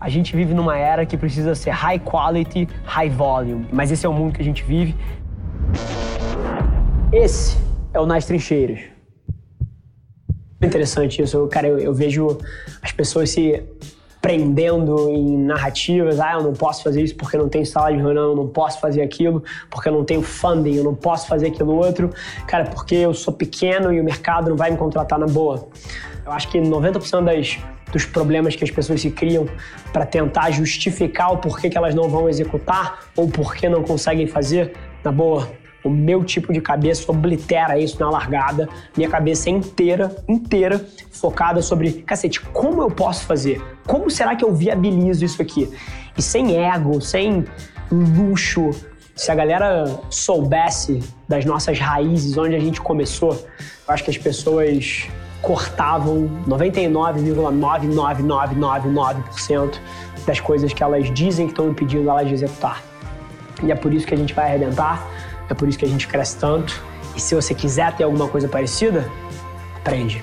A gente vive numa era que precisa ser high quality, high volume, mas esse é o mundo que a gente vive. Esse é o Nas Trincheiras. Interessante isso, eu, cara, eu, eu vejo as pessoas se prendendo em narrativas. Ah, eu não posso fazer isso porque não tenho sala de reunião, eu não posso fazer aquilo porque eu não tenho funding, eu não posso fazer aquilo outro. Cara, porque eu sou pequeno e o mercado não vai me contratar na boa. Eu acho que 90% das dos problemas que as pessoas se criam para tentar justificar o porquê que elas não vão executar ou porquê não conseguem fazer, na boa, o meu tipo de cabeça oblitera isso na largada. Minha cabeça é inteira, inteira, focada sobre, cacete, como eu posso fazer? Como será que eu viabilizo isso aqui? E sem ego, sem luxo. Se a galera soubesse das nossas raízes, onde a gente começou, eu acho que as pessoas cortavam 99,99999% das coisas que elas dizem que estão impedindo elas de executar. E é por isso que a gente vai arrebentar, é por isso que a gente cresce tanto. E se você quiser ter alguma coisa parecida, aprende.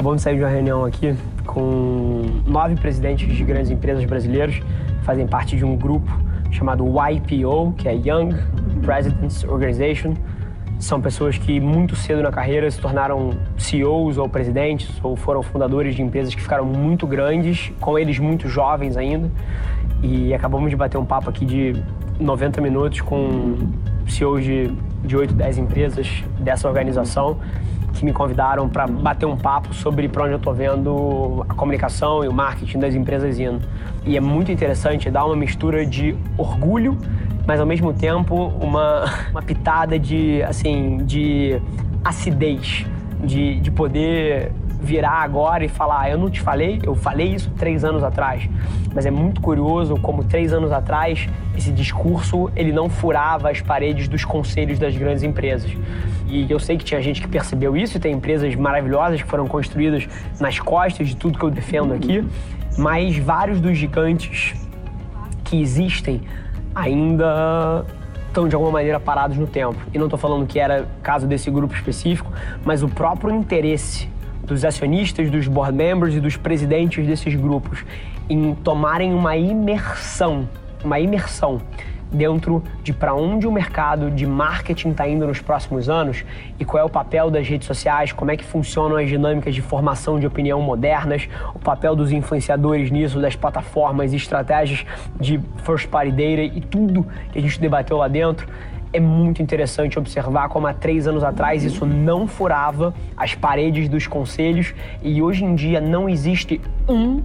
De sair de uma reunião aqui com nove presidentes de grandes empresas brasileiras, fazem parte de um grupo chamado YPO, que é Young Presidents Organization, são pessoas que muito cedo na carreira se tornaram CEOs ou presidentes ou foram fundadores de empresas que ficaram muito grandes, com eles muito jovens ainda. E acabamos de bater um papo aqui de 90 minutos com CEOs de, de 8, 10 empresas dessa organização que me convidaram para bater um papo sobre para onde eu estou vendo a comunicação e o marketing das empresas indo. E é muito interessante, dá uma mistura de orgulho mas ao mesmo tempo uma, uma pitada de, assim, de acidez, de, de poder virar agora e falar, ah, eu não te falei, eu falei isso três anos atrás. Mas é muito curioso como três anos atrás esse discurso ele não furava as paredes dos conselhos das grandes empresas. E eu sei que tinha gente que percebeu isso e tem empresas maravilhosas que foram construídas nas costas de tudo que eu defendo aqui, mas vários dos gigantes que existem ainda estão de alguma maneira parados no tempo. E não estou falando que era caso desse grupo específico, mas o próprio interesse dos acionistas, dos board members e dos presidentes desses grupos em tomarem uma imersão, uma imersão dentro de para onde o mercado de marketing está indo nos próximos anos e qual é o papel das redes sociais, como é que funcionam as dinâmicas de formação de opinião modernas, o papel dos influenciadores nisso, das plataformas e estratégias de first party data e tudo que a gente debateu lá dentro. É muito interessante observar como há três anos atrás isso não furava as paredes dos conselhos e hoje em dia não existe um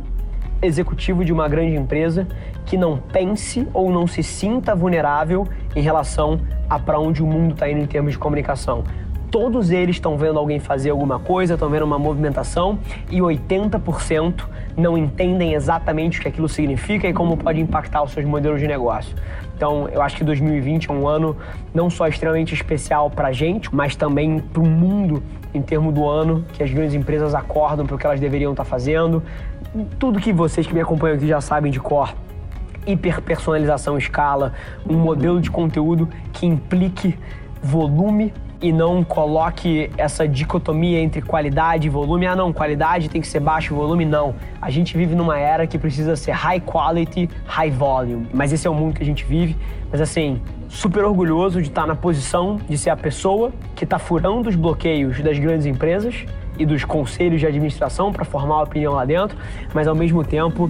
executivo de uma grande empresa que não pense ou não se sinta vulnerável em relação a para onde o mundo está indo em termos de comunicação. Todos eles estão vendo alguém fazer alguma coisa, estão vendo uma movimentação e 80% não entendem exatamente o que aquilo significa e como pode impactar os seus modelos de negócio. Então, eu acho que 2020 é um ano não só extremamente especial para a gente, mas também para o mundo em termos do ano que as grandes empresas acordam para o que elas deveriam estar tá fazendo. Tudo que vocês que me acompanham aqui já sabem de cor hiperpersonalização escala, um modelo de conteúdo que implique volume e não coloque essa dicotomia entre qualidade e volume. Ah, não, qualidade tem que ser baixo, volume não. A gente vive numa era que precisa ser high quality, high volume. Mas esse é o mundo que a gente vive. Mas assim, super orgulhoso de estar na posição de ser a pessoa que está furando os bloqueios das grandes empresas e dos conselhos de administração para formar uma opinião lá dentro, mas ao mesmo tempo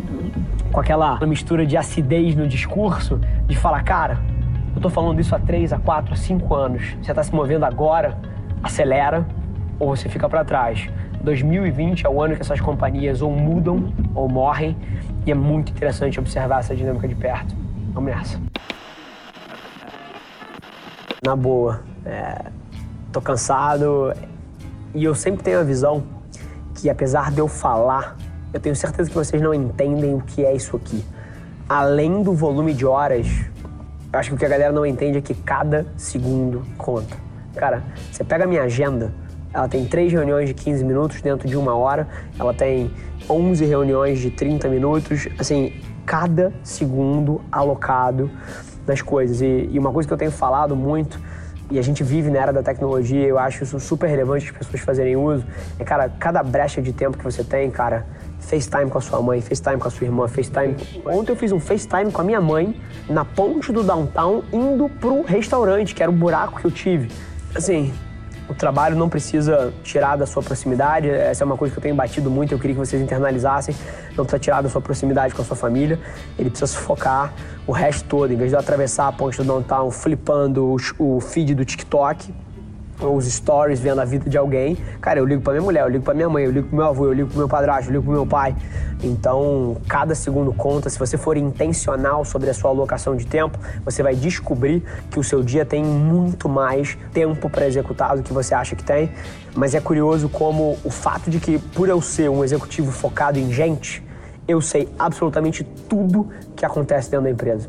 com aquela mistura de acidez no discurso, de falar, cara, eu tô falando isso há 3, a 4, a 5 anos. Você está se movendo agora, acelera ou você fica para trás. 2020 é o ano que essas companhias ou mudam ou morrem e é muito interessante observar essa dinâmica de perto. Vamos nessa. Na boa, é, tô cansado e eu sempre tenho a visão que apesar de eu falar, eu tenho certeza que vocês não entendem o que é isso aqui. Além do volume de horas acho que o que a galera não entende é que cada segundo conta. Cara, você pega a minha agenda, ela tem três reuniões de 15 minutos dentro de uma hora, ela tem 11 reuniões de 30 minutos, assim, cada segundo alocado nas coisas. E, e uma coisa que eu tenho falado muito, e a gente vive na era da tecnologia, eu acho isso super relevante as pessoas fazerem uso, é, cara, cada brecha de tempo que você tem, cara, FaceTime com a sua mãe, FaceTime com a sua irmã, FaceTime. Ontem eu fiz um FaceTime com a minha mãe na ponte do downtown indo pro restaurante, que era o buraco que eu tive. Assim, o trabalho não precisa tirar da sua proximidade, essa é uma coisa que eu tenho batido muito, eu queria que vocês internalizassem. Não precisa tirar da sua proximidade com a sua família, ele precisa se focar o resto todo, em vez de eu atravessar a ponte do downtown flipando o feed do TikTok, os stories vendo a vida de alguém, cara, eu ligo pra minha mulher, eu ligo pra minha mãe, eu ligo pro meu avô, eu ligo pro meu padrasto, eu ligo pro meu pai. Então, cada segundo conta. Se você for intencional sobre a sua alocação de tempo, você vai descobrir que o seu dia tem muito mais tempo para executar do que você acha que tem. Mas é curioso como o fato de que, por eu ser um executivo focado em gente, eu sei absolutamente tudo que acontece dentro da empresa.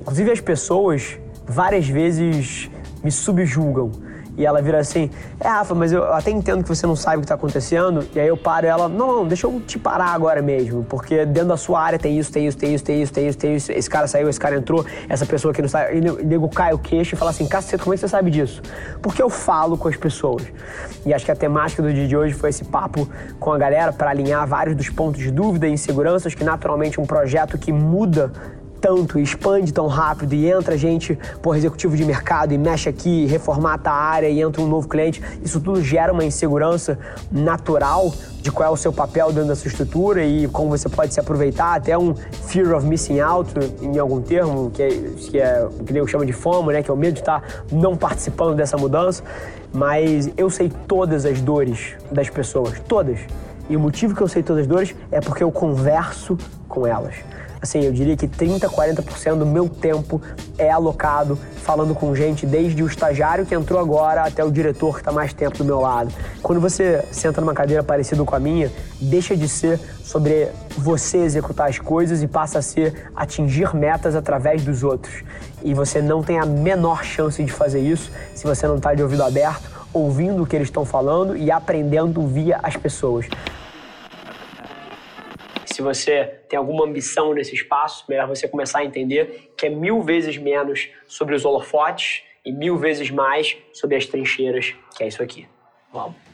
Inclusive, as pessoas várias vezes me subjulgam e ela vira assim: É, Rafa, mas eu até entendo que você não sabe o que está acontecendo. E aí eu paro ela: Não, não, deixa eu te parar agora mesmo. Porque dentro da sua área tem isso, tem isso, tem isso, tem isso, tem isso, tem isso. Esse cara saiu, esse cara entrou, essa pessoa aqui não sai. E nego cai o queixo e fala assim: Caceta, como é que você sabe disso? Porque eu falo com as pessoas. E acho que a temática do dia de hoje foi esse papo com a galera para alinhar vários dos pontos de dúvida e inseguranças que naturalmente um projeto que muda tanto, expande tão rápido e entra gente, por executivo de mercado e mexe aqui, reformata a área e entra um novo cliente, isso tudo gera uma insegurança natural de qual é o seu papel dentro da sua estrutura e como você pode se aproveitar, até um fear of missing out, em algum termo, que é, que é o que eu chamo de FOMO, né, que é o medo de estar não participando dessa mudança. Mas eu sei todas as dores das pessoas, todas. E o motivo que eu sei todas as dores é porque eu converso com elas assim, eu diria que 30, 40% do meu tempo é alocado falando com gente, desde o estagiário que entrou agora até o diretor que está mais tempo do meu lado. Quando você senta numa cadeira parecida com a minha, deixa de ser sobre você executar as coisas e passa a ser atingir metas através dos outros. E você não tem a menor chance de fazer isso se você não está de ouvido aberto, ouvindo o que eles estão falando e aprendendo via as pessoas se você tem alguma ambição nesse espaço, melhor você começar a entender que é mil vezes menos sobre os holofotes e mil vezes mais sobre as trincheiras, que é isso aqui. Vamos.